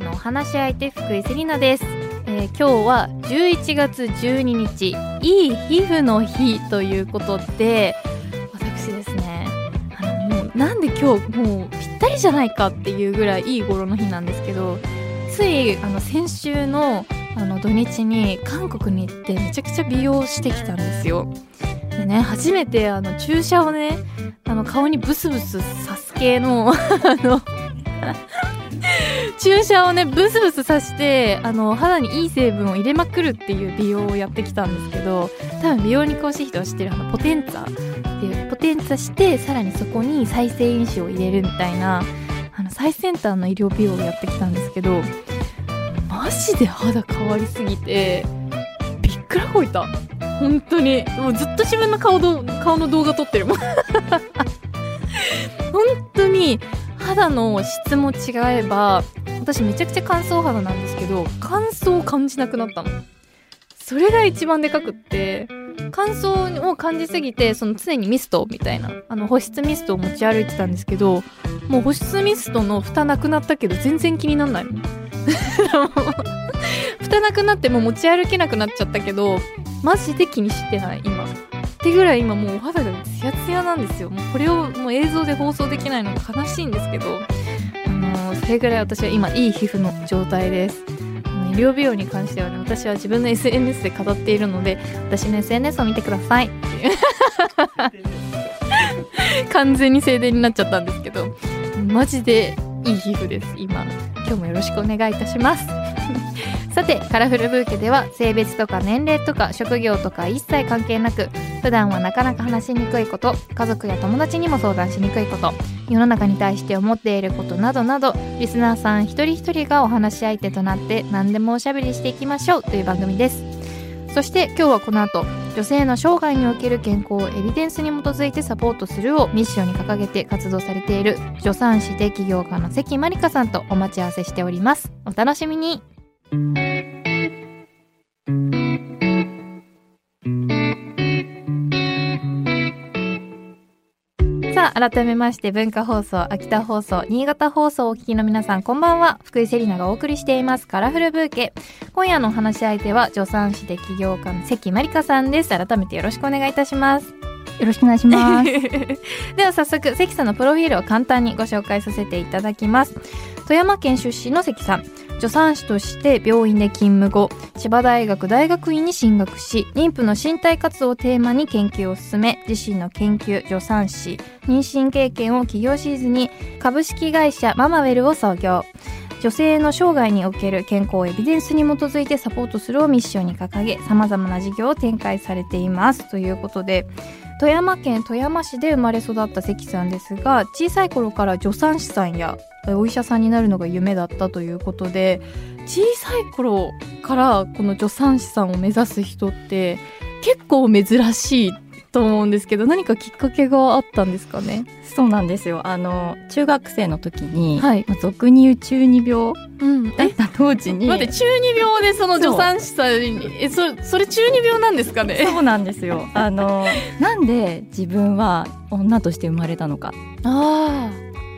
のお話し相手福井セリナです、えー今日は11月12日いい皮膚の日ということで私ですねあのもうなんで今日もうぴったりじゃないかっていうぐらいいい頃の日なんですけどついあの先週のあの土日に韓国に行ってめちゃくちゃ美容してきたんですよ。でね初めてあの注射をねあの顔にブスブス刺す系の あの注射をねブスブス刺してあの肌にいい成分を入れまくるっていう美容をやってきたんですけど多分美容に詳しい人は知ってるあのポテンツァっていうポテンツァしてさらにそこに再生因子を入れるみたいなあの最先端の医療美容をやってきたんですけどマジで肌変わりすぎてびっくらこいた。本当に。もうずっと自分の顔ど顔の動画撮ってるもん。本当に肌の質も違えば私めちゃくちゃ乾燥肌なんですけど乾燥を感じなくなったの。それが一番でかくって乾燥を感じすぎてその常にミストみたいなあの保湿ミストを持ち歩いてたんですけどもう保湿ミストの蓋なくなったけど全然気になんないの。蓋なくなっても持ち歩けなくなっちゃったけどマジで気にしてない今。ってぐらい今もうお肌がツヤツヤなんですよ。もうこれをもう映像で放送できないのが悲しいんですけど。れぐらい私は今いい皮膚の状態です。医療美容に関してはね私は自分の SNS で語っているので私の SNS を見てください。完全に静電になっちゃったんですけどマジでいい皮膚です今。今日もよろしくお願いいたしますさてカラフルブーケでは性別とか年齢とか職業とか一切関係なく普段はなかなか話しにくいこと家族や友達にも相談しにくいこと世の中に対して思っていることなどなどリスナーさん一人一人がお話し相手となって何でもおしゃべりしていきましょうという番組です。そして今日はこの後女性の生涯における健康をエビデンスに基づいてサポートするをミッションに掲げて活動されている助産師で起業家の関まりかさんとお待ち合わせしております。お楽しみに。さあ改めまして文化放送秋田放送新潟放送をお聞きの皆さんこんばんは。福井セリナがお送りしていますカラフルブーケ。今夜のお話し相手は助産師で起業家の関まりかさんです。改めてよろしくお願いいたします。よろしくお願いします。では早速関さんのプロフィールを簡単にご紹介させていただきます富山県出身の関さん。助産師として病院で勤務後千葉大学大学院に進学し妊婦の身体活動をテーマに研究を進め自身の研究助産師妊娠経験を企業シーズンに株式会社ママウェルを創業。女性の生涯における健康をエビデンスに基づいてサポートするをミッションに掲げさまざまな事業を展開されています。ということで富山県富山市で生まれ育った関さんですが小さい頃から助産師さんやお医者さんになるのが夢だったということで小さい頃からこの助産師さんを目指す人って結構珍しいと思うんですけど何かきっかけがあったんですかね？そうなんですよ。あの中学生の時に、はい。まあ俗に言う中二病うん。だった当時に、待って中二病でその助産師さんにえそそれ中二病なんですかね？そうなんですよ。あのなんで自分は女として生まれたのか、あ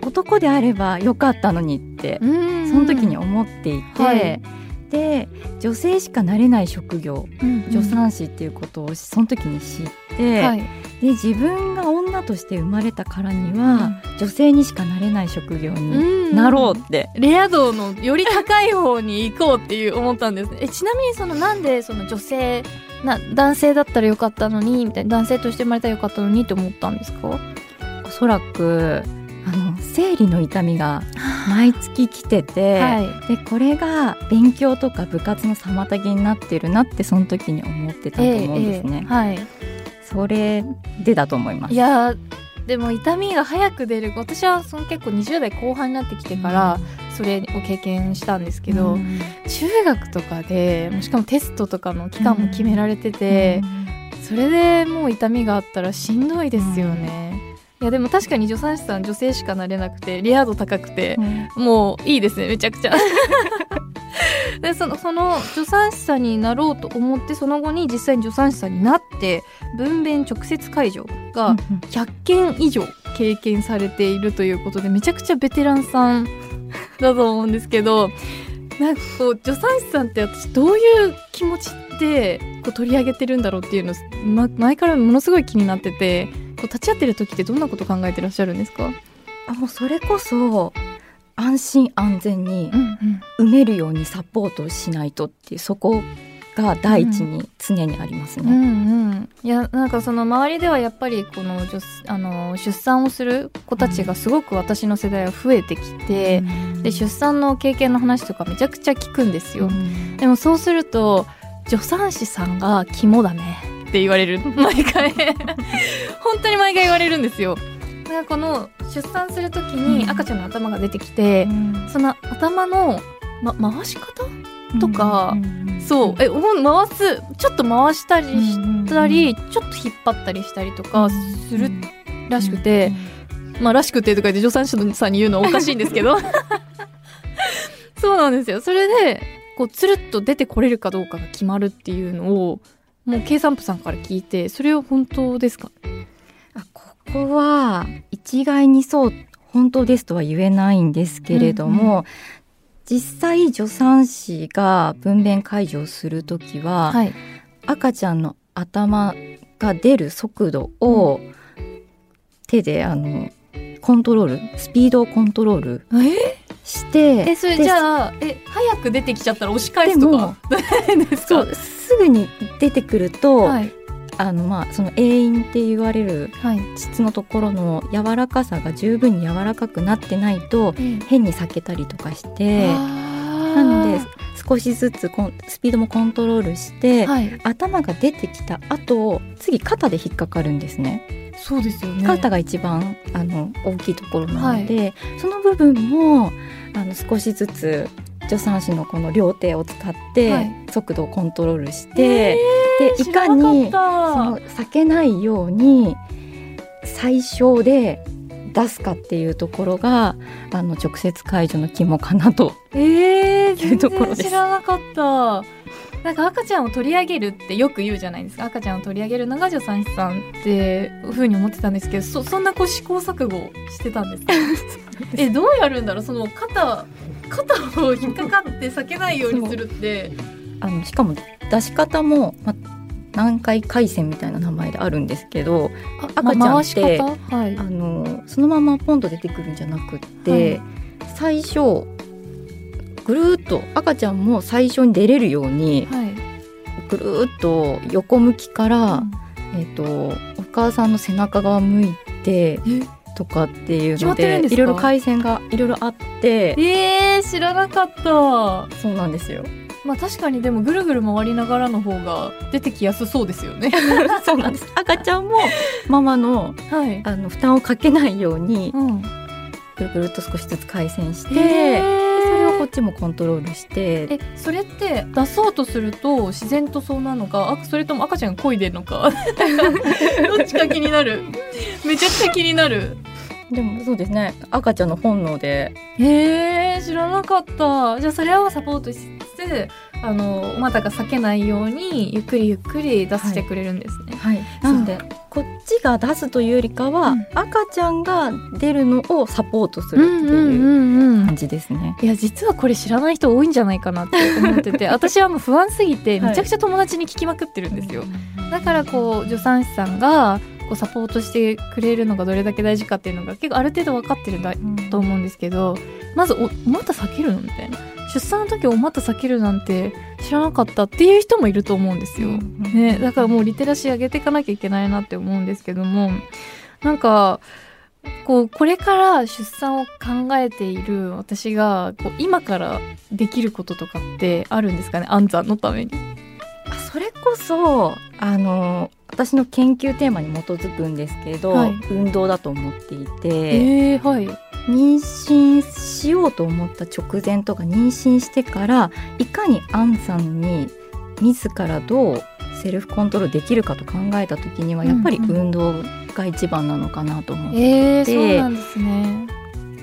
男であればよかったのにってあうん。その時に思っていて、はい。で女性しかなれない職業うん助産師っていうことをその時に知って、はいで自分が女として生まれたからには、女性にしかなれない職業になろうって、レア度のより高い方に行こうっていう思ったんですね。えちなみにそのなんでその女性な男性だったらよかったのにみたいな男性として生まれたらよかったのにって思ったんですか？おそらくあの生理の痛みが毎月来てて、はい。でこれが勉強とか部活の妨げになってるなってその時に思ってたと思うんですね、はい。それでだと思います。いやーでも痛みが早く出る。私はその結構20代後半になってきてからそれを経験したんですけど、うん。中学とかでしかもテストとかの期間も決められてて、それでもう痛みがあったらしんどいですよね。いやでも確かに助産師さん女性しかなれなくてレア度高くてうん。もういいですねめちゃくちゃ。でそのその助産師さんになろうと思ってその後に実際に助産師さんになって分娩直接介助が100件以上経験されているということでめちゃくちゃベテランさんだと思うんですけど なんかこう助産師さんって私どういう気持ちでこう取り上げてるんだろうっていうの、ま、前からものすごい気になっててこう立ち会ってる時ってどんなこと考えてらっしゃるんですか、あもうそれこそ安心安全にうん。埋めるようにサポートしないとっていうそこが第一に常にありますうん、ね。うんうん。いやなんかその周りではやっぱりこの女あの出産をする子たちがすごく私の世代は増えてきて、で出産の経験の話とかめちゃくちゃ聞くんですよ。うん。でもそうすると助産師さんが肝だね。って言われる。毎回。本当に毎回言われるんですよ。だからこの出産する時に赤ちゃんの頭が出てきて、その頭の、ま、回し方とかそう。え回すちょっと回したりしたり、ちょっと引っ張ったりしたりとかするらしくて、まあらしくてとか言って助産師さんに言うのはおかしいんですけど。そうなんですよ。それでこうつるっと出てこれるかどうかが決まるっていうのをもう計算部さんから聞いてそれは本当ですか？あここは一概にそう本当ですとは言えないんですけれども、うん実際助産師が分娩介助をするときは、はい。赤ちゃんの頭が出る速度を手であのコントロールスピードをコントロールえ？してえそれでじゃあえ早く出てきちゃったら押し返すとか？そうすぐに出てくると、はいあのまあその栄陰って言われるはい。膣のところの柔らかさが十分に柔らかくなってないと変に裂けたりとかしてなので少しずつコンスピードもコントロールして、はい。頭が出てきた後次肩で引っかかるんですね。そうですよね。肩が一番あの大きいところなので、その部分もあの少しずつ助産師のこの両手を使っはてい。速度をコントロールしえて、でーいかにその避けないように最小で出すかっていうところがあの直接介助の肝かなと。たえー、いう全ところです。然知らなかった。なんか赤ちゃんを取り上げるってよく言うじゃないですか。赤ちゃんを取り上げるのが助産師さんっていうふうに思ってたんですけどそそんなこう試行錯誤してたんですか？えどうやるんだろう？その肩肩を引っかかって避けないようにするってあのしかも出し方も、ま、南海海線みたいな名前であるんですけど赤ちゃんってまはい。あのそのままポンと出てくるんじゃなくって、最初ぐるーっと赤ちゃんも最初に出れるようにはい。ぐるーっと横向きから、えっとお母さんの背中側向いてえ？とかっていうのでいろいろ回線がいろいろあってえー、知らなかった。そうなんですよ。まあ確かにでもぐるぐる回りながらの方が出てきやすそうですよね。そうなんです。赤ちゃんもママのはい。あの負担をかけないようにうん。ぐるぐるっと少しずつ回線して、それをこっちもコントロールして。えそれって出そうとすると自然とそうなのかあそれとも赤ちゃんが漕いでるのか どっちか気になる。めちゃくちゃ気になる。でもそうですね。赤ちゃんの本能で。へえ知らなかった。じゃあそれをサポートしつつあのお股が裂けないようにゆっくりゆっくり出してくれるんですね、はい、なのでこっちが出すというよりかは、うん。赤ちゃんが出るのをサポートするっていううん感じですね。いや実はこれ知らない人多いんじゃないかなって思ってて 私はもう不安すぎてめちゃくちゃ友達に聞きまくってるんですよ、だからこう助産師さんがこうサポートしてくれるのがどれだけ大事かっていうのが結構ある程度分かってるんだと思うんですけどまずお「お股避けるの?」みたいな出産の時お股避けるなんて知らなかったっていう人もいると思うんですよ。ね、だからもうリテラシー上げていかなきゃいけないなって思うんですけどもなんかこうこれから出産を考えている私がこう今からできることとかってあるんですかね？安産のために。あそれこそあの私の研究テーマに基づくんですけど、はい運動だと思っていて、えー、はい。妊娠しようと思った直前とか妊娠してからいかにアンさんに自らどうセルフコントロールできるかと考えた時にはやっぱりうんうん運動が一番なのかなと思って、えー、でそうなんですね。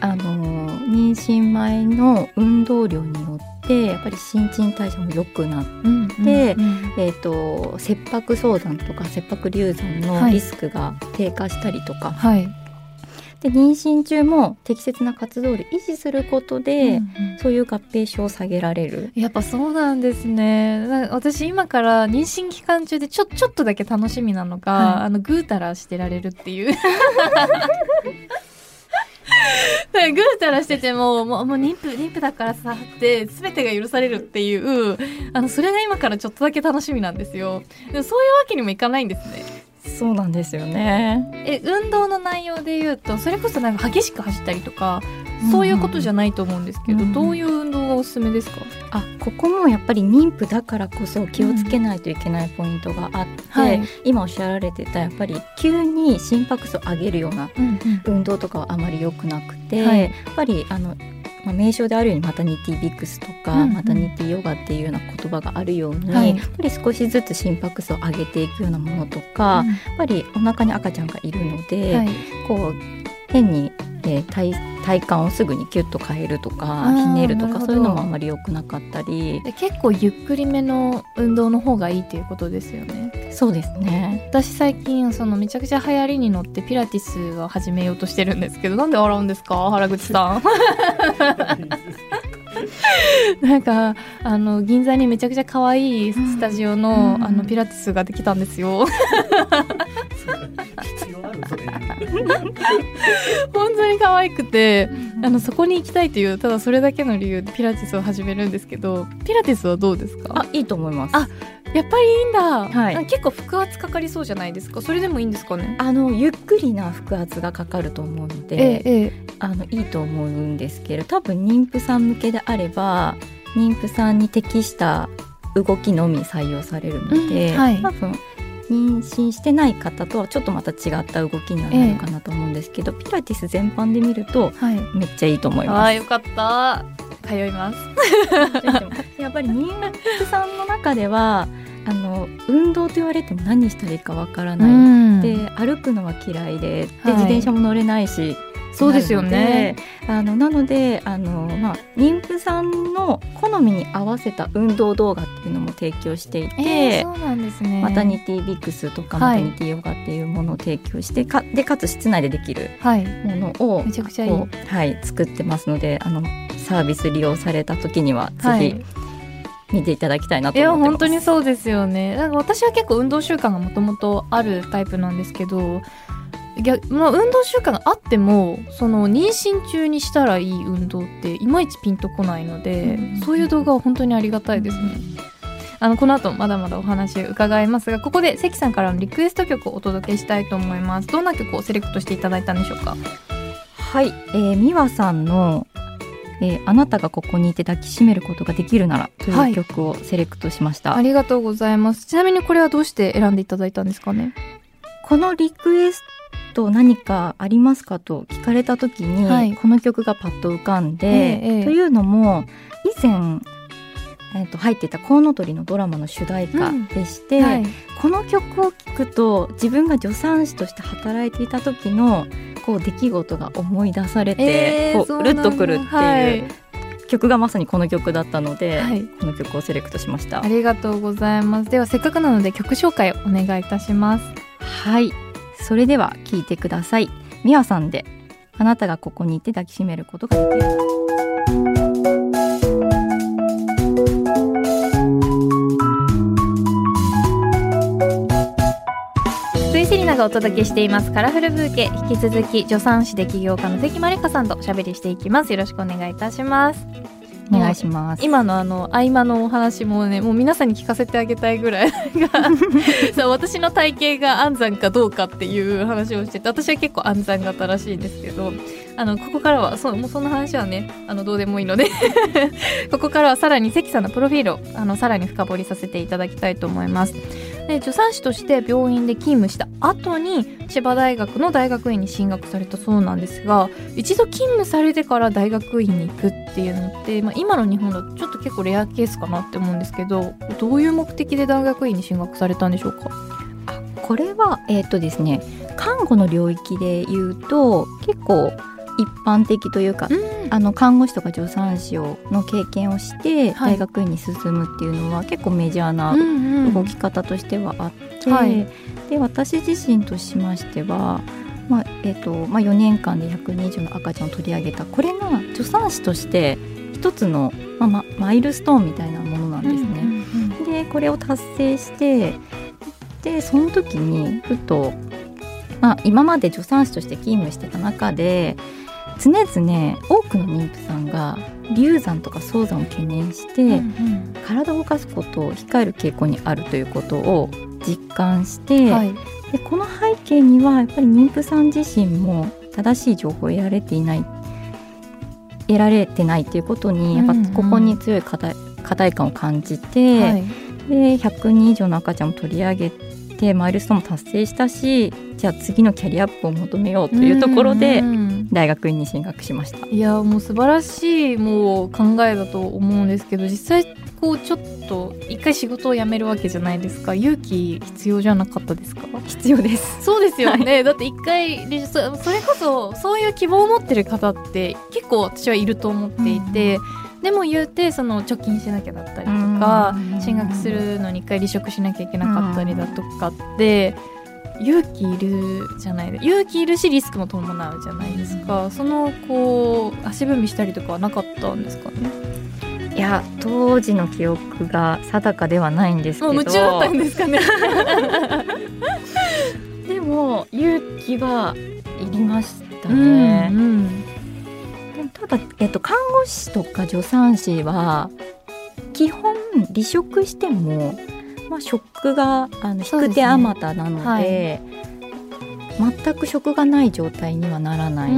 あの妊娠前の運動量によってやっぱり新陳代謝も良くなって、うんでうんうんえー、と切迫早産とか切迫流産はいのリスクが低下したりとか、はい。で妊娠中も適切な活動量維持することで、うんうんそういう合併症を下げられる。やっぱそうなんですね。な私今から妊娠期間中でちょちょっとだけ楽しみなのが、はいあのぐうたらしてられるっていう。ぐうたらしててももうもう妊婦妊婦だからさって全てが許されるっていうあのそれが今からちょっとだけ楽しみなんですよでもそういうわけにもいかないんですねそうなんですよね。え運動の内容で言うとそれこそなんか激しく走ったりとかそういうことじゃないと思うんですけど、うんどういう運動がおすすめですか、あここもやっぱり妊婦だからこそ気をつけないといけないポイントがあって、はい。今おっしゃられてたやっぱり急に心拍数を上げるようなうんうん。運動とかはあまり良くなくて、はい。やっぱりあの、まあ、名称であるようにマタニティビックスとか、うんうん。マタニティヨガっていうような言葉があるように、はい。やっぱり少しずつ心拍数を上げていくようなものとか、やっぱりお腹に赤ちゃんがいるので、はい。こう変に、えー体体幹をすぐにキュッと変えるとかひねるとかそういうのもあんまり良くなかったり。で結構ゆっくりめの運動の方がいいっていうことですよね。そうですね。私最近そのめちゃくちゃ流行りに乗ってピラティスを始めようとしてるんですけどなんで笑うんですか？原口さん。なんかあの銀座にめちゃくちゃ可愛いスタジオの,、うん。あのピラティスができたんですよ 本当に可愛くてあのそこに行きたいというただそれだけの理由でピラティスを始めるんですけどピラティスはどうですか？あいいと思います。あやっぱりいいんだ、はい。あ結構腹圧かかりそうじゃないですか？それでもいいんですかね？あのゆっくりな腹圧がかかると思うので、ええええ。あのいいと思うんですけど多分妊婦さん向けであれば妊婦さんに適した動きのみ採用されるので、うんはい。多分妊娠してない方とはちょっとまた違った動きにはなるかなと思うんですけど、ピラティス全般で見るとはい。めっちゃいいと思いあます。あよかった。通います。やっぱり妊婦さんの中ではあの運動と言われても何したらいいかわからない、ん。で歩くのは嫌いでで、はい。自転車も乗れないしそうですよね。あのなのであの、まあ、妊婦さんの好みに合わせた運動動画っていうのも提供していて、えー、そうなんですね。マタニティビックスとかはいマタニティヨガっていうものを提供して、かでかつ室内でできるはい。ものをめちゃくちゃはい、作ってますのであのサービス利用された時にはぜはい。ひ見ていただきたいなといや思ってます。本当にそうですよね。なんか私は結構運動習慣がもともとあるタイプなんですけど逆まあ、運動習慣があってもその妊娠中にしたらいい運動っていまいちピンとこないので、うん。そういう動画は本当にありがたいですね。あのこの後まだまだお話伺いますがここで関さんからのリクエスト曲をお届けしたいと思います。どんな曲をセレクトしていただいたんでしょうか？はい、えー、美和さんの、えーあなたがここにいて抱きしめることができるなら」とはい。いう曲をセレクトしました、ありがとうございます。ちなみにこれはどうして選んでいただいたんですかね？このリクエスト何かありますかと聞かれた時に、はい。この曲がパッと浮かんで、ええええ。というのも以前、えー、と入っていた「コウノトリ」のドラマの主題歌でして、はい。この曲を聴くと自分が助産師として働いていた時のこう出来事が思い出されて、えーこううるっとくるっていう、はい。曲がまさにこの曲だったので、はい。この曲をセレクトしました。あ。りがとうございます。ではせっかくなので曲紹介をお願いいたします。はい、それでは聴いてください。みわさんであなたがここにいて抱きしめることができる。セリナがお届けしていますカラフルブーケ引き続き助産師で起業家の関まりかさんとおしゃべりしていきます。よろしくお願いいたします。お願いします。今のあの合間のお話もねもう皆さんに聞かせてあげたいぐらいが そう私の体型が安産かどうかっていう話をしてて私は結構安産型らしいんですけどあのここからはそうもうその話はねあのどうでもいいので ここからはさらに関さんのプロフィールをあのさらに深掘りさせていただきたいと思います。で助産師として病院で勤務した後に千葉大学の大学院に進学されたそうなんですが一度勤務されてから大学院に行くっていうのって、まあ、今の日本だとちょっと結構レアケースかなって思うんですけどどういう目的で大学院に進学されたんでしょうか？これはえっ、とですね看護の領域で言うと結構一般的というか、あの看護師とか助産師をの経験をしてはい。大学院に進むっていうのは結構メジャーなうん動き方としてはあって、はい。で私自身としましてはまあえーとまあ、4年間で120の赤ちゃんを取り上げたこれが助産師として一つの、まあ、まマイルストーンみたいなものなんですね。でこれを達成してでその時にふと、まあ、今まで助産師として勤務してた中で常々多くの妊婦さんが流産とか早産を懸念して、うんうん、体を動かすことを控える傾向にあるということを実感して、はい、でこの背景にはやっぱり妊婦さん自身も正しい情報を得られていない得られてないっていうことにやっぱここに強い課題,、課題感を感じて、はい、で100人以上の赤ちゃんを取り上げてマイルストーンも達成したしじゃあ次のキャリアアップを求めようというところで大学院に進学しました。いやもう素晴らしいもう考えだと思うんですけど実際こうちょっと一回仕事を辞めるわけじゃないですか。勇気必要じゃなかったですか？必要です。そうですよね、はい、だって一回それこそそういう希望を持ってる方って結構私はいると思っていて、うんでも言うてその貯金しなきゃだったりとか進学するのに一回離職しなきゃいけなかったりだとかって勇気いるじゃない勇気いるしリスクも伴うじゃないですか。そのこう足踏みしたりとかはなかったんですかね？いや当時の記憶が定かではないんですけど。もう夢中だったんですかね？でも勇気はいりましたね、うんうんただ、えっと、看護師とか助産師は基本離職しても、まあ、職があの引く手あまたなので、ねはい、全く職がない状態にはならない。うん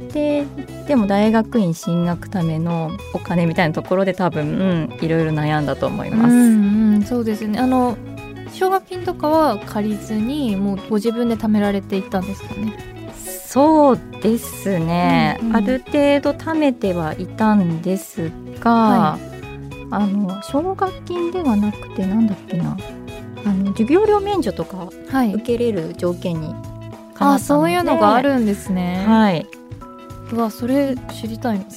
うん、ででも大学院進学ためのお金みたいなところで多分、うん、いろいろ悩んだと思います。うんうん、そうですね。あの奨学金とかは借りずにもうご自分で貯められていったんですかね？そうですね、うんうん、ある程度貯めてはいたんですが、はい、あの奨学金ではなくてなんだっけな。あの授業料免除とか受けれる条件にあそういうのがあるんですね。はい。うわそれ知りたい。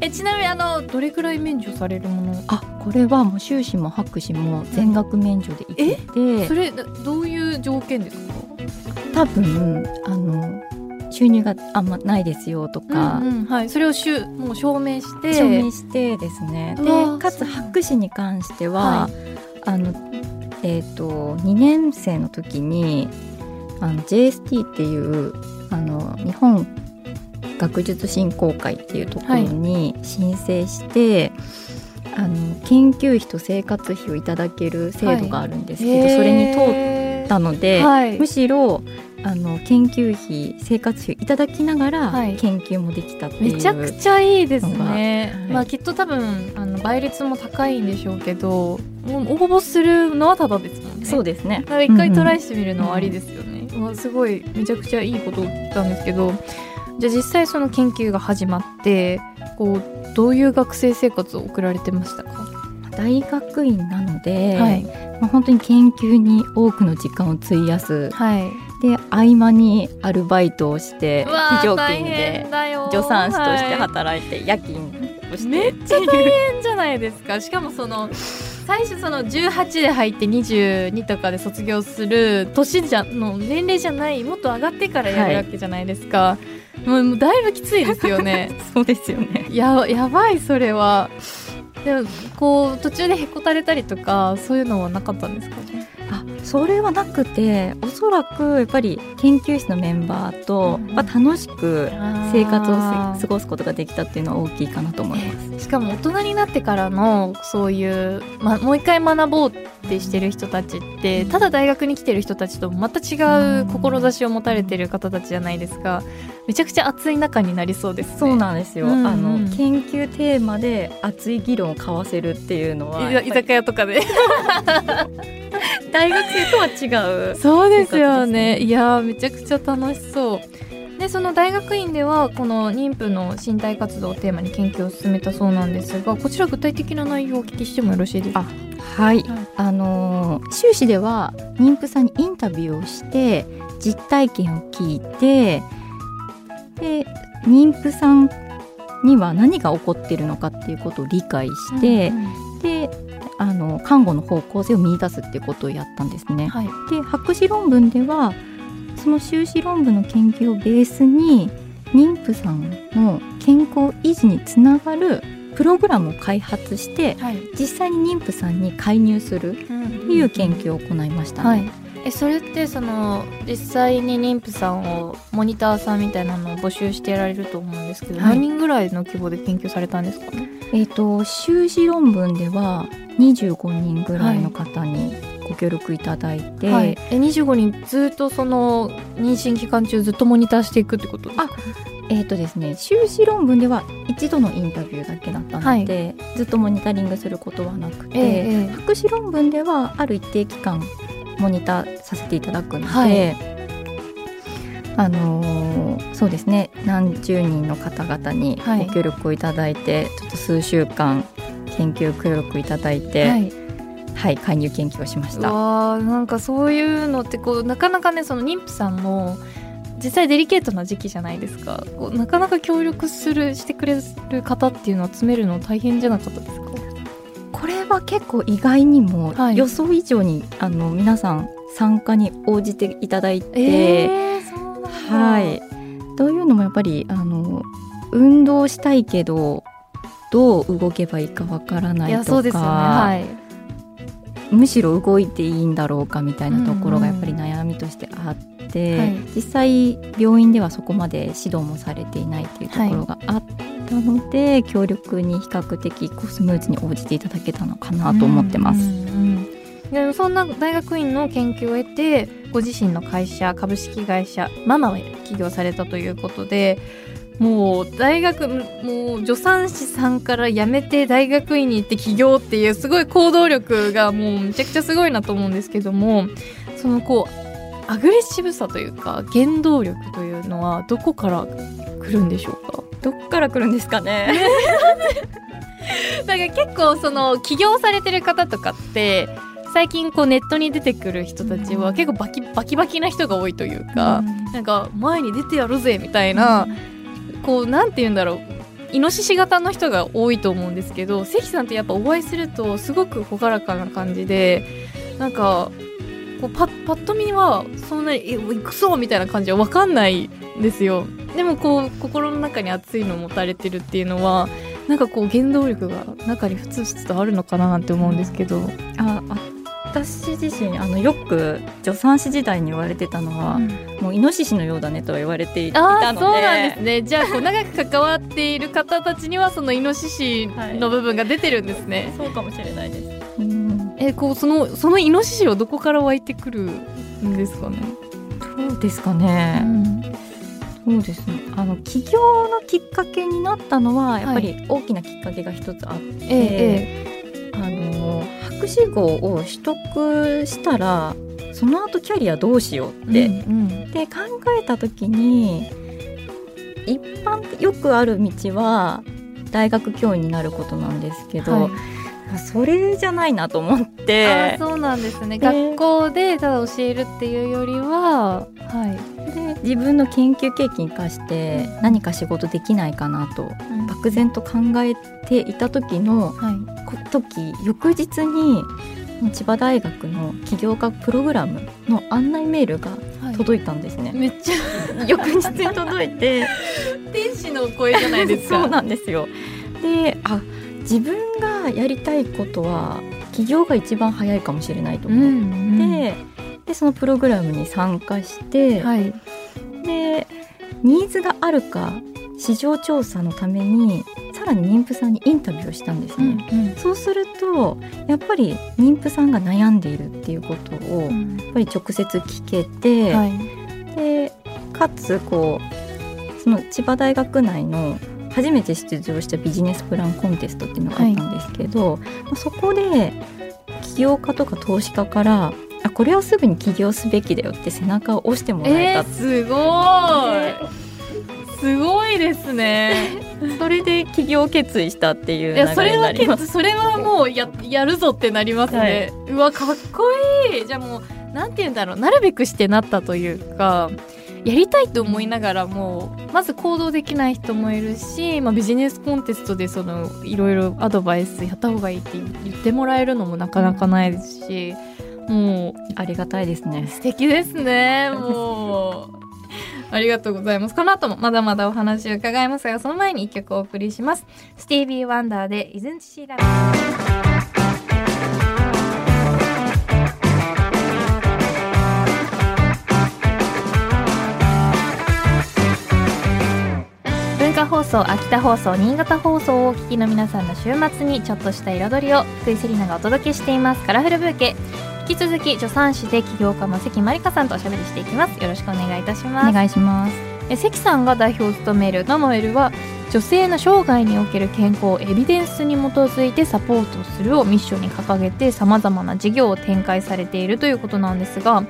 えちなみにあのどれくらい免除されるもの？あこれはもう修士も博士も全額免除でいけて。それどういう条件ですか？多分あの収入があんまないですよとか、うんうん、はい、それをしゅもう証明して。証明してですね。でかつ博士に関しては、はい、あのえーと、2年生の時にあの JST っていうあの日本学術振興会っていうところに申請して、はい、あの研究費と生活費をいただける制度があるんですけど、はい、それに通ったので、むしろあの研究費生活費いただきながら研究もできたっていう、めちゃくちゃいいですね、はい、まあきっと多分あの倍率も高いんでしょうけどもう応募するのはただですもんね。そうですね。だから一回トライしてみるのはありですよね、うんうん、すごい。めちゃくちゃいいことを聞いたんですけどじゃあ実際その研究が始まってこうどういう学生生活を送られてましたか？大学院なので、はい、まあ、本当に研究に多くの時間を費やす、はい、で合間にアルバイトをして非常勤で助産師として働いて、夜勤をしてめっちゃ大変じゃないですか。しかもその最初その18で入って22とかで卒業する年じゃの年齢じゃないもっと上がってからやるわけじゃないですか、はい、もうだいぶきついですよね。そうですよね。ややばいそれは。でもこう途中でへこたれたりとかそういうのはなかったんですか？ねあそれはなくておそらくやっぱり研究室のメンバーと、まあ、楽しく生活を過ごすことができたっていうのは大きいかなと思いますしかも大人になってからのそういう、ま、もう一回学ぼうってしてる人たちってただ大学に来てる人たちとまた違う志を持たれてる方たちじゃないですか。めちゃくちゃ熱い仲になりそうです、ね、そうなんですよ、うんうん、あの研究テーマで熱い議論を交わせるっていうのは居酒屋とかで。大学生とは違う。そうですよね。いやめちゃくちゃ楽しそうでその大学院ではこの妊婦の身体活動をテーマに研究を進めたそうなんですがこちら具体的な内容をお聞きしてもよろしいですか？はい、はい、あのー、修士では妊婦さんにインタビューをして実体験を聞いてで妊婦さんには何が起こっているのかっていうことを理解して、うんうん、であの看護の方向性を見出すっていうことをやったんですね。はい、で博士論文ではその修士論文の研究をベースに妊婦さんの健康維持につながるプログラムを開発してはい。実際に妊婦さんに介入するという研究を行いましたね。はい。えそれってその実際に妊婦さんをモニターさんみたいなのを募集してやられると思うんですけど、はい。何人ぐらいの規模で研究されたんですか？ねえー、と修士論文では25人ぐらいの方にご協力いただいて、はい、え25人ずっとその妊娠期間中ずっとモニターしていくってことですか？えーとですね、修士論文では一度のインタビューだけだったので、ずっとモニタリングすることはなくて、えええ博士論文ではある一定期間モニターさせていただくので、はい。あのーそうですね何十人の方々にはい。ご協力をいただいて、ちょっと数週間研究協力いただいて、はい、はい、介入研究をしましうた。わーなんかそういうのってこうなかなかねその妊婦さんも実際デリケートな時期じゃないですか。こうなかなか協力するしてくれる方っていうのを詰めるの大変じゃなかったですか？これは結構意外にもはい。予想以上に、あの皆さん参加に応じていただいて、えー、はい。というのもやっぱりあの運動したいけどどう動けばいいかわからないいとか。やそうですよね。はいむしろ動いていいんだろうかみたいなところがやっぱり悩みとしてあって、はい。実際病院ではそこまで指導もされていないっていうところがあったので、協力に比較的こうスムーズに応じていただけたのかなと思ってます。うんうんうん。でそんな大学院の研究を得てご自身の会社株式会社ママを起業されたということでもう大学もう助産師さんから辞めて大学院に行って起業っていうすごい行動力がもうめちゃくちゃすごいなと思うんですけどもそのこうアグレッシブさというか原動力というのはどこから来るんでしょうか？どっから来るんですかね。だから結構その起業されてる方とかって最近こうネットに出てくる人たちは結構バキバキバキな人が多いというか、なんか前に出てやるぜみたいな、こうなんて言うんだろう。イノシシ型の人が多いと思うんですけど関さんってやっぱお会いするとすごく朗らかな感じでなんかこうパッパッと見はそんなに「え行くぞ!」みたいな感じは分かんないんですよ。でもこう心の中に熱いのを持たれてるっていうのはなんかこう原動力が中にふつふつとあるのかなって思うんですけど、ああ私自身あのよく助産師時代に言われてたのは、もうイノシシのようだねとは言われていたのでそうなんですね。じゃあこう長く関わっている方たちにはそのイノシシの部分が出てるんですね、そうかもしれないです。うん、えこうそのそのイノシシはどこから湧いてくるんですかね、どうですかね。そうですね。あの起業のきっかけになったのはやっぱり大きなきっかけが一つあって、ええあの博士号を取得したらその後キャリアどうしようって、うん。で考えた時に一般よくある道は大学教員になることなんですけど、はいそれじゃないなと思っあて。ーそうなんですね。で学校でただ教えるっていうよりははい、で自分の研究経験生かして何か仕事できないかなと漠然と考えていた時のはい。こ時翌日に千葉大学の起業家プログラムの案内メールがはい。届いたんですね。めっちゃ。翌日に届いて。天使の声じゃないですか。そうなんですよ。であ自分がやりたいことは起業が一番早いかもしれないとうん思って、うんでそのプログラムに参加して、はい。でニーズがあるか市場調査のためにさらに妊婦さんにインタビューをしたんですね。そうするとやっぱり妊婦さんが悩んでいるっていうことをやっぱり直接聞けて、はい。でかつこうその千葉大学内の初めて出場したビジネスプランコンテストっていうのがあったんですけど、まあそこで起業家とか投資家からあこれはすぐに起業すべきだよって背中を押してもらえた。えー、すごい。すごいですね。それで起業を決意したっていう流いやそれは。それはもうややるぞってなりますね、うわかっこいい。じゃあもうなんて言うんだろう。なるべくしてなったというかやりたいと思いながらもまず行動できない人もいるし、まあ、ビジネスコンテストでそのいろいろアドバイスやった方がいいって言ってもらえるのもなかなかないですしもうありがたいですね。素敵ですねもう。ありがとうございます。この後もまだまだお話を伺いますがその前に一曲お送りします。スティービー・ワンダーで「Isn't She Lovely」文放送秋田放送新潟放送をお聞きの皆さんの週末にちょっとした彩りを福井セリナがお届けしています。カラフルブーケ引き続き助産師で起業家の関まりかさんとおしゃべりしていきます。よろしくお願いいたします。お願いしますえ関さんが代表を務めるナノエルは女性の生涯における健康をエビデンスに基づいてサポートするをミッションに掲げてさまざまな事業を展開されているということなんですが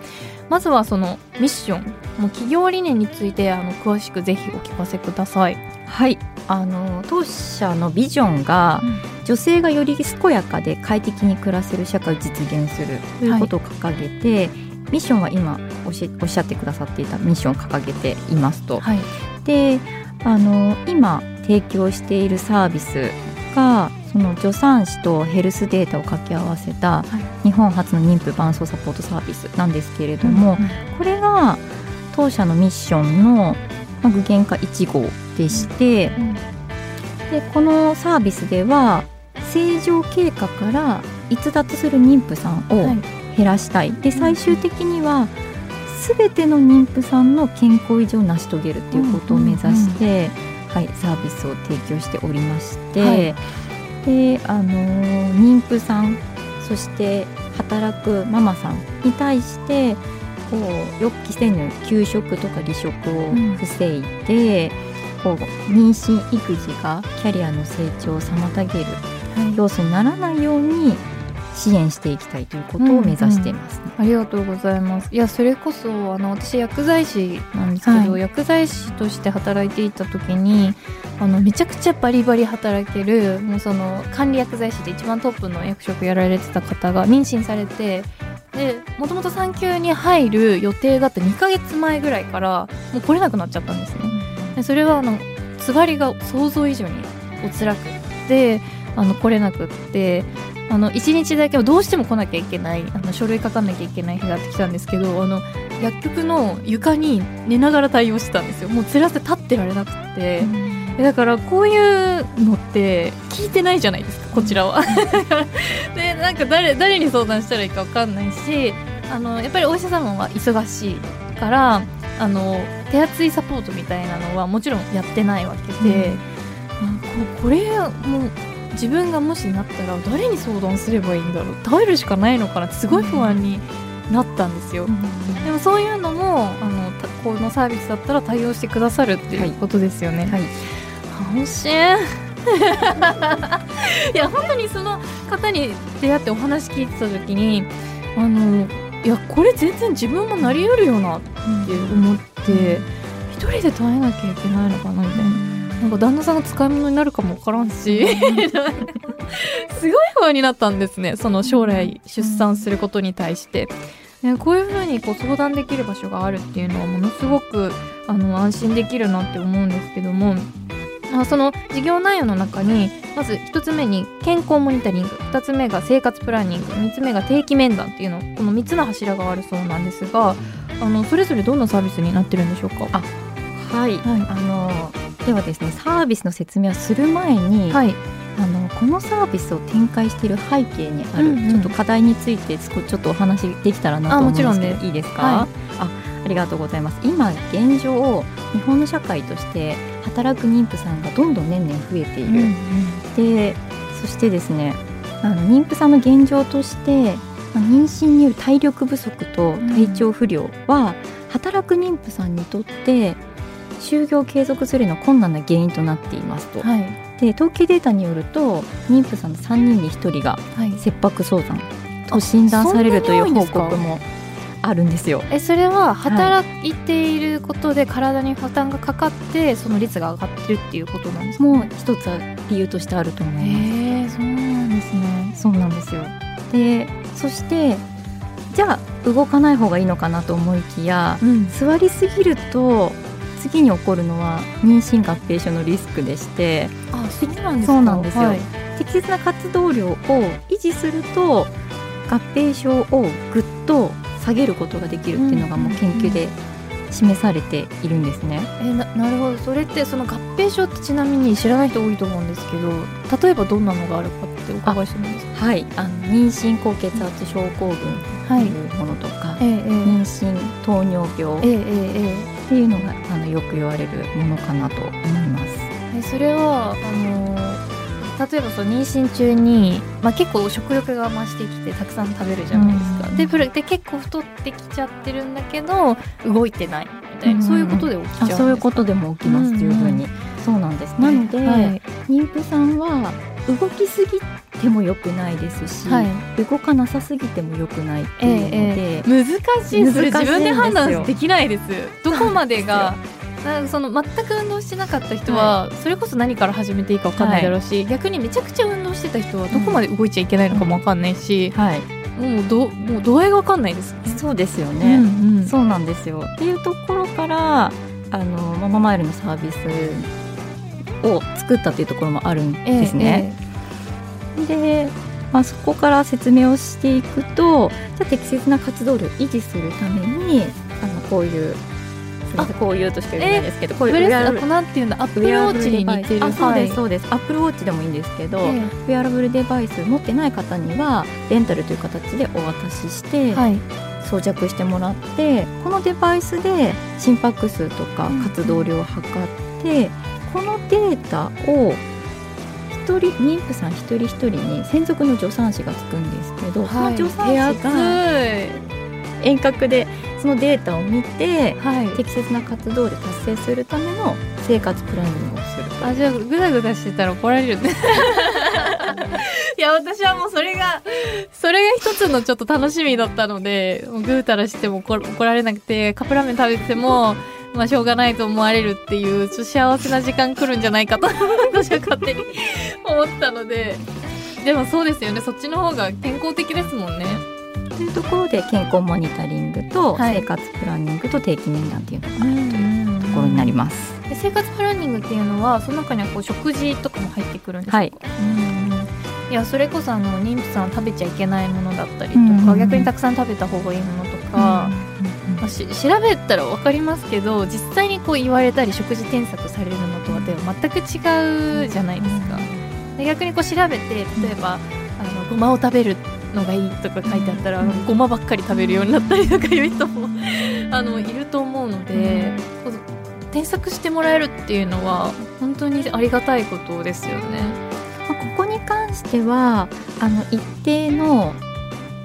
まずはそのミッションもう企業理念についてあの詳しくぜひお聞かせください。はい。あの当社のビジョンが、女性がより健やかで快適に暮らせる社会を実現するということを掲げて、ミッションは今おっしゃってくださっていたミッションを掲げていますと。はい、であの今提供しているサービスがその助産師とヘルスデータを掛け合わせた日本初の妊婦伴走サポートサービスなんですけれども、うんうん。これが当社のミッションのまあ具現化1号でして、でこのサービスでは正常経過から逸脱する妊婦さんをはい。減らしたい、で最終的には全ての妊婦さんの健康維持を成し遂げるっていうことを目指して、はい、サービスを提供しておりまして、はい。であのー妊婦さんそして働くママさんに対してこう予期せぬ休職とか離職を防いで、こう妊娠育児がキャリアの成長を妨げるはい要素にならないように支援していきたいということを目指していますね。ありがとうございます。いや、それこそ、あの、私薬剤師なんですけど、はい薬剤師として働いていた時に。あの、めちゃくちゃバリバリ働ける、もうその管理薬剤師で一番トップの役職やられてた方が妊娠されて。で、もともと産休に入る予定だった2ヶ月前ぐらいから、もう来れなくなっちゃったんですね。でそれはあのつわりが想像以上にお辛くってあの来れなくってあの1日だけどうしても来なきゃいけないあの書類書かなきゃいけない日があってきたんですけどあの薬局の床に寝ながら対応してたんですよ。もう辛さ立ってられなくって、えだからこういうのって聞いてないじゃないですかこちらは。でなんか誰誰に相談したらいいか分かんないしあのやっぱりお医者様は忙しいからあの手厚いサポートみたいなのはもちろんやってないわけで、なんかこれもう自分がもしなったら誰に相談すればいいんだろう頼るしかないのかなってすごい不安になったんですよ。でもそういうのもあのたこのサービスだったら対応してくださるっていうことですよね。はい安 心いや本当にその方に出会ってお話聞いてた時にあのいやこれ全然自分もなりうるよなって思って一人で耐えなきゃいけないのかなみたいな。なんか旦那さんが使い物になるかもわからんし すごい不安になったんですねその将来出産することに対して。ね、こういうふうにこう相談できる場所があるっていうのはものすごくあの安心できるなって思うんですけどもあその事業内容の中にまず1つ目に健康モニタリング。2つ目が生活プランニング。3つ目が定期面談っていうの。この3つの柱があるそうなんですがあのそれぞれどんなサービスになってるんでしょうか？はい、はい。あのではですねサービスの説明をする前に、はい。あのこのサービスを展開している背景にある、うんうん。ちょっと課題について少ちょっとお話できたらなとあ思うんですけどもちろんです。いいですか、はい。あありがとうございます。今現状日本の社会として働く妊婦さんがどんどん年々増えている、でそしてですねあの妊婦さんの現状としてまあ妊娠による体力不足と体調不良は、働く妊婦さんにとって就業継続するの困難な原因となっていますと。はい。で統計データによると妊婦さんの3人に1人がはい。切迫早産と診断されるという報告もあるんですよ。えそれは働いていることで体に負担がかかってその率が上がってるっていうことなんですか？もう一つは理由としてあると思います。へえそうなんですね。そうなんですよ。でそしてじゃあ動かない方がいいのかなと思いきやうん。座りすぎると次に起こるのは妊娠合併症のリスクでしてあそうなんですか？そうなんですよ。はい。適切な活動量を維持すると合併症をぐっと下げることができるっていうのがもう研究で示されているんですね。えななるほど。それってその合併症ってちなみに知らない人多いと思うんですけど例えばどんなのがあるかってお伺いしてもいいですか？はい、あの妊娠高血圧症候群とはいいうものとか、ええ妊娠糖尿病ええっえ。えていうのがあのよく言われるものかなと思います。ええそれはあの例えばその妊娠中に、まあ、結構食欲が増してきてたくさん食べるじゃないですか、うん。でプラで結構太ってきちゃってるんだけど動いてないみたいな、うん。そういうことで起きちゃうそういうことでも起きます、うん十分に。そうなんですなので、はい。妊婦さんは動きすぎても良くないですし、はい。動かなさすぎても良くないっていうので、難しいそれ難しいんですよ。自分で判断できないです。どこまでがその全く運動してなかった人は、それこそ何から始めていいか分かんないだろうし、逆にめちゃくちゃ運動してた人はどこまで動いちゃいけないのかも分かんないし、はい、もうどもう度合いが分かんないです。そうですよね、うんうん。そうなんですよ。っていうところからあのマママイルのサービスを作ったっていうところもあるんですね。で、まあ、そこから説明をしていくとじゃあ適切な活動量を維持するためにあのこういうませんこういうとしか言えないですけどこういうブレスウェアラブルなんていうんだアップルウォッチに似てる。あそうですはい。そうです、アップルウォッチでもいいんですけど、えウェアラブルデバイス持ってない方にはレンタルという形でお渡しして、装着してもらってこのデバイスで心拍数とかうん。活動量を測って、このデータを一人妊婦さん一人一人に専属の助産師がつくんですけど、その助産師が手遠隔でそのデータを見てはい。適切な活動量を達成するための生活プランニングをすると。あじゃあグダグダしてたら怒られるね。いや私はもうそれがそれが一つのちょっと楽しみだったのでぐうたらしても怒怒られなくてカップラーメン食べててもまあしょうがないと思われるっていう幸せな時間来るんじゃないかと 私は勝手に思ったので。でもそうですよね。そっちの方が健康的ですもんねというところで健康モニタリングとはい。生活プランニングと定期面談っていうのがあるというところになります。で生活プランニングっていうのはその中にはこう食事とかも入ってくるんですか、はい。うんいやそれこそあの妊婦さん食べちゃいけないものだったりとか、逆にたくさん食べた方がいいものとか、まあし調べたら分かりますけど実際にこう言われたり食事添削されるのとはでは全く違うじゃないですか。で逆にこう調べて例えば、あのごまを食べるのがいいとか書いてあったら、うんごまばっかり食べるようになったりとかいう人も あのいると思うので、添削してもらえるっていうのは本当にありがたいことですよね。まあここに関してはあの一定の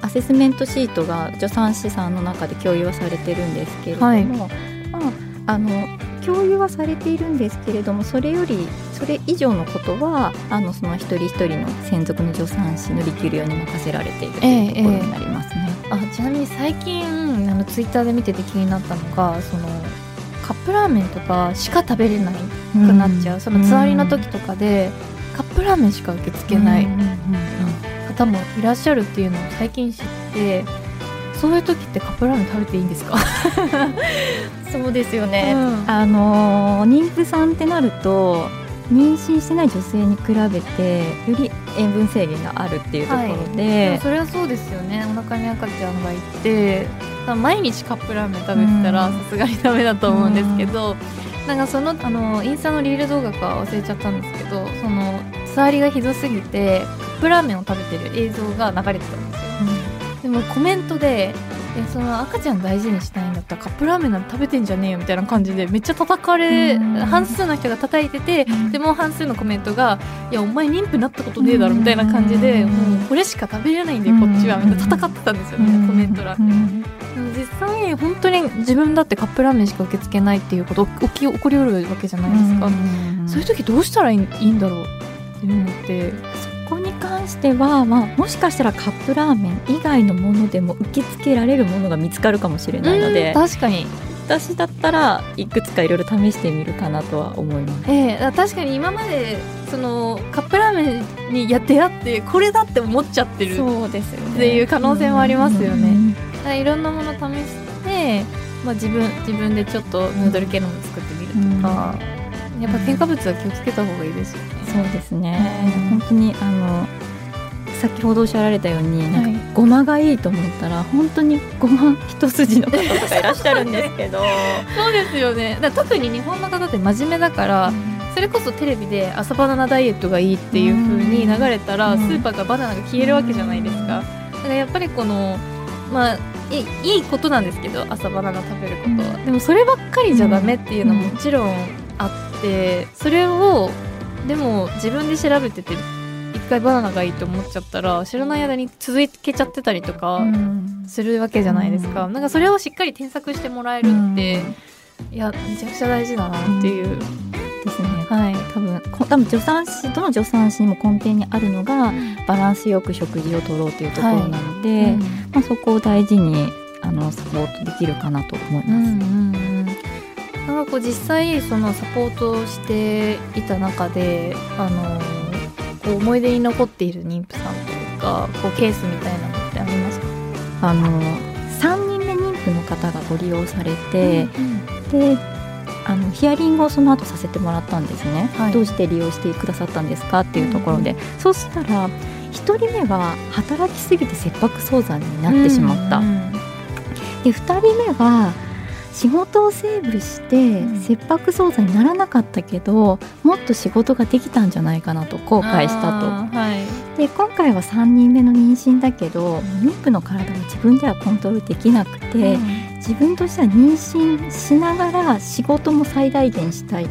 アセスメントシートが助産師さんの中で共有はされてるんですけれども、はいまあ、あの共有はされているんですけれどもそれよりそれ以上のことはあのその一人一人の専属の助産師の力量に任せられているというところになりますね。あちなみに最近あのツイッターで見てて気になったのがそのカップラーメンとかしか食べれないくなっちゃう、そのつわりの時とかで、カップラーメンしか受け付けないうんうんうんうん。方もいらっしゃるっていうのを最近知ってそういう時ってカップラーメン食べていいんですか、そうですよね、うん。あのー妊婦さんってなると妊娠してない女性に比べてより塩分制限があるっていうところで。もで、それはそうですよね。お腹に赤ちゃんがいて毎日カップラーメン食べてたらうん。さすがにダメだと思うんですけど、なんかそのあのインスタのリール動画か忘れちゃったんですけどそのつわりがひどすぎてカップラーメンを食べてる映像が流れてたんですよ。でもコメントでえその赤ちゃん大事にしたいんだったらカップラーメンなんて食べてんじゃねえよみたいな感じでめっちゃ叩かれ、うん。半数の人が叩いてて、うん。でもう半数のコメントが「いやお前妊婦なったことねえだろ」みたいな感じで、うんもうこれしか食べれないんだよこっちはみたいな戦ってたんですよね、コメント欄で、うん。実際本当に自分だってカップラーメンしか受け付けないっていうこと起き起こりうるわけじゃないですか、そういう時どうしたらいいんだろうっていうのって関しては、まあ、もしかしたらカップラーメン以外のものでも受け付けられるものが見つかるかもしれないのでうん確かに。私だったらいくつかいろいろ試してみるかなとは思います。ええだから確かに今までそのカップラーメンにやってやってこれだって思っちゃってるそうですよね。っていう可能性もありますよね。うんだいろんなもの試して、まあ、自分自分でちょっとヌードル系のもの作ってみるとか、やっぱ添加物は気をつけた方がいいですよね。そうですね。うん本当にあの先ほどおっしゃられたようになんかはいごまがいいと思ったら本当にごま一筋の方とかいらっしゃるんですけど。そうですよね。だ特に日本の方って真面目だからそれこそテレビで朝バナナダイエットがいいっていう風に流れたら、うん。スーパーからバナナが消えるわけじゃないですか。だからやっぱりこのまあいいいいことなんですけど朝バナナ食べることは、うん。でもそればっかりじゃダメっていうのはもちろんあってそれをでも自分で調べてて一回バナナがいいと思っちゃったら知らない間に続けちゃってたりとかするわけじゃないですか、うん。なんかそれをしっかり添削してもらえるって、いやめちゃくちゃ大事だなっていう、ですね。はい。多分こ多分助産師どの助産師にも根底にあるのがバランスよく食事をとろうというところなので、うんまあ、そこを大事にあのサポートできるかなと思います。うんうんうんなんかこう実際そのサポートをしていた中であのこう思い出に残っている妊婦さんというかこうケースみたいなのってありますか？あの3人目妊婦の方がご利用されて、であのヒアリングをその後させてもらったんですね、はい。どうして利用してくださったんですかっていうところで、そうしたら1人目は働きすぎて切迫早産になってしまった、うんうんで2人目は仕事をセーブしてうん。切迫早産にならなかったけどもっと仕事ができたんじゃないかなと後悔したと。はい。で今回は3人目の妊娠だけど妊婦の体を自分ではコントロールできなくて、自分としては妊娠しながら仕事も最大限したいっ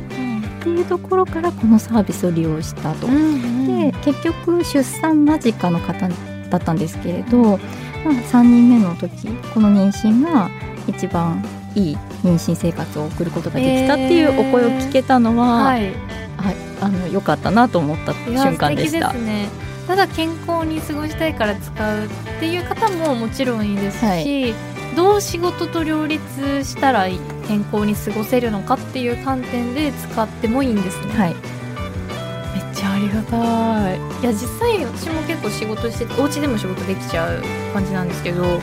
ていうところからこのサービスを利用したと。うんうん。で結局出産間近の方だったんですけれど、まあ、3人目の時この妊娠が一番いい妊娠生活を送ることができたっていうお声を聞けたのは、はい。ああの良かったなと思った瞬間でした。ただ健康に過ごしたいから使うっていう方ももちろんいいですし、はい。どう仕事と両立したら健康に過ごせるのかっていう観点で使ってもいいんですね、はい、めっちゃありがたい。いや実際私も結構仕事しててお家でも仕事できちゃう感じなんですけどもう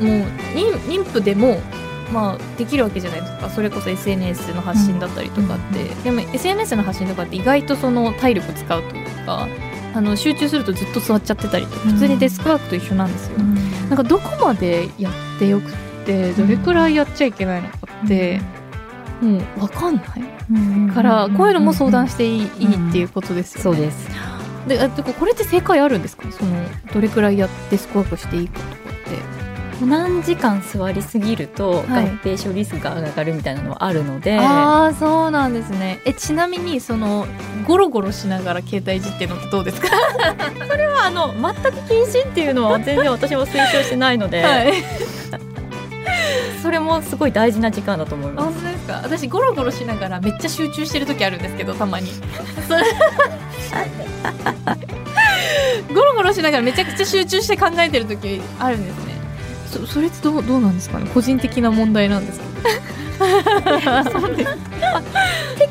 妊妊婦でもまあできるわけじゃないですか。それこそ SNS の発信だったりとかって、でも SNS の発信とかって意外とその体力使うというかあの集中するとずっと座っちゃってたりとか普通にデスクワークと一緒なんですよ、なんかどこまでやってよくってどれくらいやっちゃいけないのかって、もう分かんない。からこういうのも相談していい,、いいっていうことですよね。そうです。でこれって正解あるんですか？そのどれくらいやってスクワークしていいかと。何時間座りすぎると合はい。併処理数が上がるみたいなのはあるので、ああそうなんですね。えちなみにそのゴロゴロしながら携帯いじってるのってどうですか？あの全く禁止っていうのは全然私も推奨してないので、はい。それもすごい大事な時間だと思います。本当ですか？私ゴロゴロしながらめっちゃ集中してる時あるんですけどたまに。そ れ ゴロゴロしながらめちゃくちゃ集中して考えてる時あるんですねそそれってどうどうなんですかね？個人的な問題なんですか？そうです。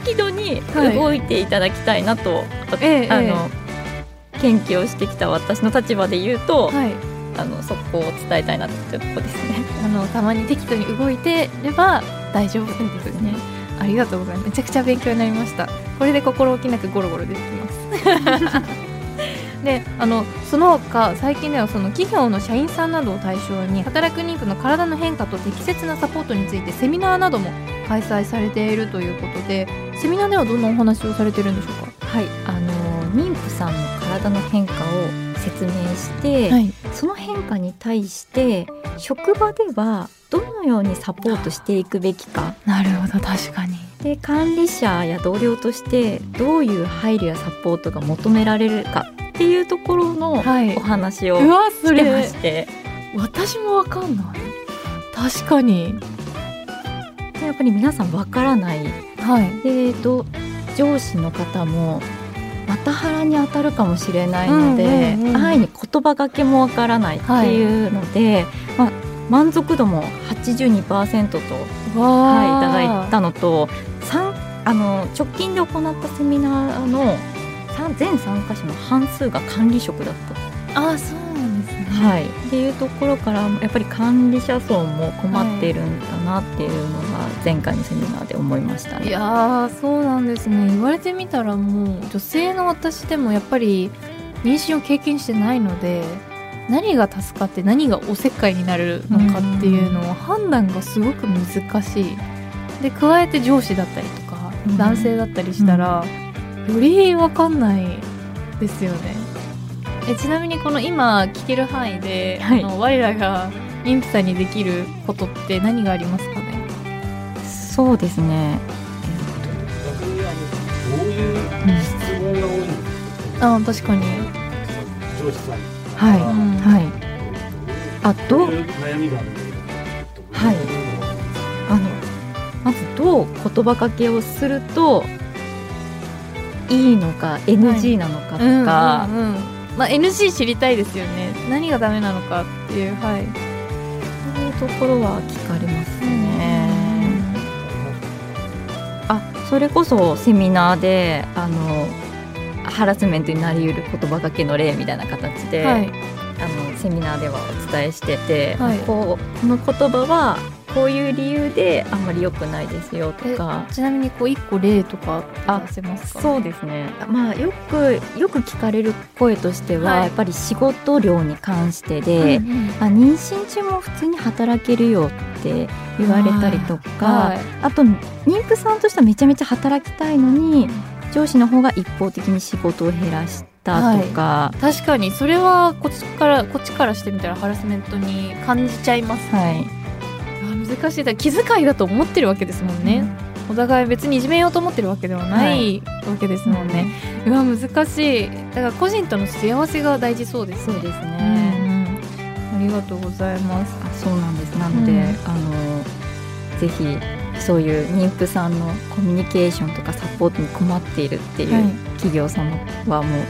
適度にはい動いていただきたいなと、えええあの研究をしてきた私の立場で言うと、はい。あのそこを伝えたいなっていうところですね。あのたまに適度に動いてれば大丈夫ですね。ありがとうございます。めちゃくちゃ勉強になりました。これで心置きなくゴロゴロ出てきます であのその他最近ではその企業の社員さんなどを対象に働く妊婦の体の変化と適切なサポートについてセミナーなども開催されているということでセミナーではどんなお話をされてるんでしょうはい、あの妊婦さんの体の変化を説明して、かい。その変化に対して職場ではどのようにサポートしていくべきか。なるほど確かに。で管理者や同僚としてどういう配慮やサポートが求められるかっていうところのはい。お話をしてまれして、私もわかんない。確かに。でやっぱり皆さんわからない。はい。でど上司の方もまた腹に当たるかもしれないので、うんうんうん。安易に言葉がけもわからないっていうので、まあ、満足度も82%と、はい、いただいたのと参あの直近で行ったセミナーの参全参加者の半数が管理職だった、あそうなんですね。はい、っていうところからやっぱり管理者層も困っているんだなっていうのが前回のセミナーで思いましたね。いやーそうなんですね。言われてみたらもう女性の私でもやっぱり妊娠を経験してないので何が助かって何がおせっかいになるのかっていうのを判断がすごく難しい。で加えて上司だったりとかうん男性だったりしたら、より分かんないですよね。えちなみにこの今聞ける範囲で、はい。あの我らが妊婦さんにできることって何がありますかね？そうですね。逆にあのどういう質問が多いんですか、あ確かに。上司さんにはい、うん。はい。あどうどういう悩みがあるの？かはい。あのまずどう言葉かけをするといいのか NG なのかとか、うんうんうんまあ、NG 知りたいですよね。何がダメなのかっていうはい。そういうところは聞かれますね。あそれこそセミナーであのハラスメントになりうる言葉かけの例みたいな形で、はい。あのセミナーではお伝えしてて、はい。こうこの言葉はこういう理由であんまり良くないですよとか。ちなみにこう一個例とか出せますか？そうですね、まあ、よくよく聞かれる声としては、はい。やっぱり仕事量に関してで、うんうん。あ妊娠中も普通に働けるよって言われたりとか、はい。あと妊婦さんとしてはめちゃめちゃ働きたいのに上司の方が一方的に仕事を減らしたとか、確かに。それはこっちからこっちからしてみたらハラスメントに感じちゃいますはい。あ難しい。だ気遣いだと思ってるわけですもんね、お互い別にいじめようと思ってるわけではないわけですもんね、うわ難しい。だから個人との幸せが大事そうですそうですうんね、うん、ありがとうございます。あそうなんです。なので、うん。あのぜひそういう妊婦さんのコミュニケーションとかサポートに困っているっていうはい。企業様はもう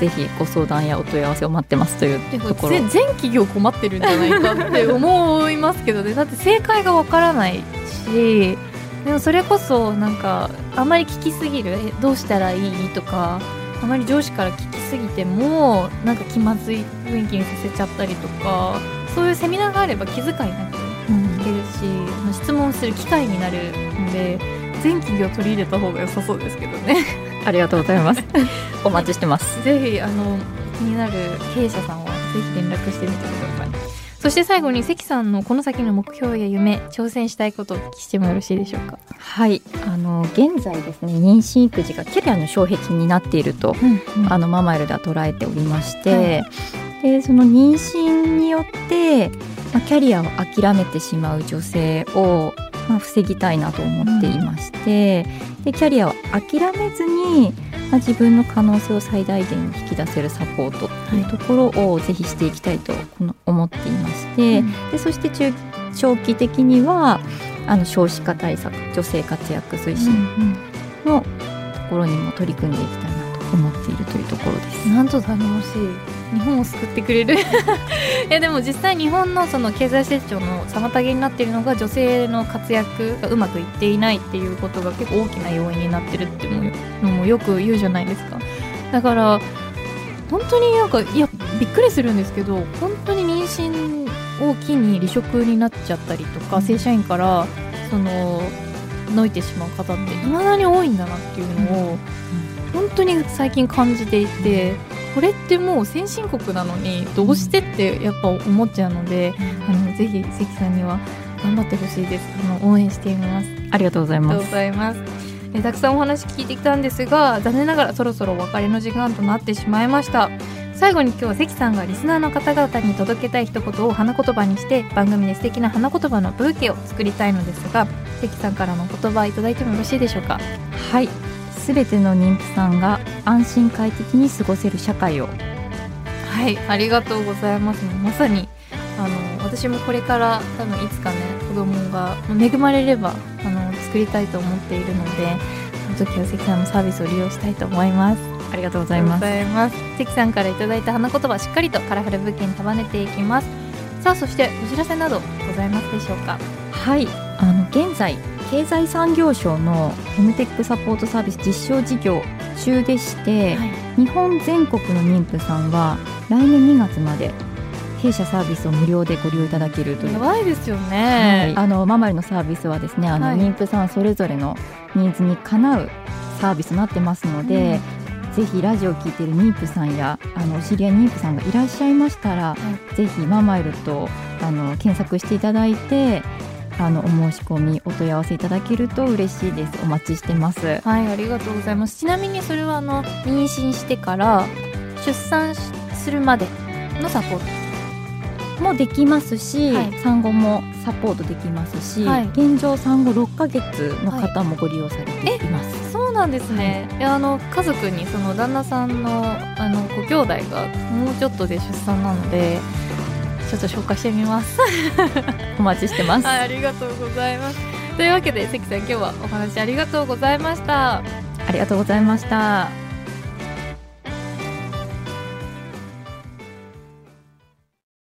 ぜひご相談やお問い合わせを待ってますというところ。ぜ全企業困ってるんじゃないかって思いますけどね。だって正解がわからないしでもそれこそなんかあまり聞きすぎるえどうしたらいいとかあまり上司から聞きすぎてもなんか気まずい雰囲気にさせちゃったりとかそういうセミナーがあれば気遣いなく聞けるし、まあ質問する機会になるので全企業取り入れた方が良さそうですけどね ありがとうございます。お待ちしてます。ぜひあの気になる経営者さんはぜひ連絡してみてください。そして最後に関さんのこの先の目標や夢挑戦したいことをお聞きしてもよろしいでしょうか、はい。あの現在ですね妊娠育児がキャリアの障壁になっているとあのママエルでは捉えておりまして、でその妊娠によって、まあ、キャリアを諦めてしまう女性を、まあ、防ぎたいなと思っていまして、でキャリアを諦めずに、まあ、自分の可能性を最大限に引き出せるサポートというところをぜひしていきたいと思っていまして、でそして中長期的にはあの少子化対策女性活躍推進のところにも取り組んでいきたい思っているというところです。なんと頼もしい。日本を救ってくれる。いやでも実際日本のその経済成長の妨げになっているのが女性の活躍がうまくいっていないっていうことが結構大きな要因になってるっていうのもよく言うじゃないですか。だから本当になんかいやびっくりするんですけど本当に妊娠を機に離職になっちゃったりとか、うん。正社員からそののいてしまう方っていまだに多いんだなっていうのを、本当に最近感じていて、これってもう先進国なのにどうしてってやっぱ思っちゃうので、あのぜひ関さんには頑張ってほしいです。あの応援しています。ありがとうございありがとうごます。ざいます。えたくさんお話聞いてきたんですが残念ながらそろそろお別れの時間となってしまいました。最後に今日は関さんがリスナーの方々に届けたい一言を花言葉にして番組で素敵な花言葉のブーケを作りたいのですが関さんからの言葉いただいてもよろしいでしょうか？はい、すべての妊婦さんが安心快適に過ごせる社会を。はいありがとうございます。まさにあの私もこれから多分いつかね子供が恵まれればあの作りたいと思っているのでその時は関さんのサービスを利用したいと思います。ありがとうございます。関さんからいただいた花言葉しっかりとカラフル物件に束ねていきます。さあそしてお知らせなどございますでしょうか？はい、あの現在経済産業省のフェムテックサポートサービス実証事業中でして、日本全国の妊婦さんは来年2月まで弊社サービスを無料でご利用いただけるという。やばいですよはい。ね、あのママリのサービスはですねあの、はい。妊婦さんそれぞれのニーズにかなうサービスとなってますので、ぜひラジオを聞いている妊婦さんやあのお知り合い妊婦さんがいらっしゃいましたら、ぜひママイルとあの検索していただいてあのお申し込みお問い合わせいただけると嬉しいです。お待ちしてます。はいありがとうございます。ちなみにそれはあの妊娠してから出産するまでのサポートもできますし、はい。産後もサポートできますし、はい。現状産後6ヶ月の方もご利用されています、そうなんですね、い、やあの家族にその旦那さんのあのご兄弟がもうちょっとで出産なのでちょっと紹介してみます。お待ちしてます、はいありがとうございます。というわけで関さん今日はお話ありがとうございました。ありがとうございました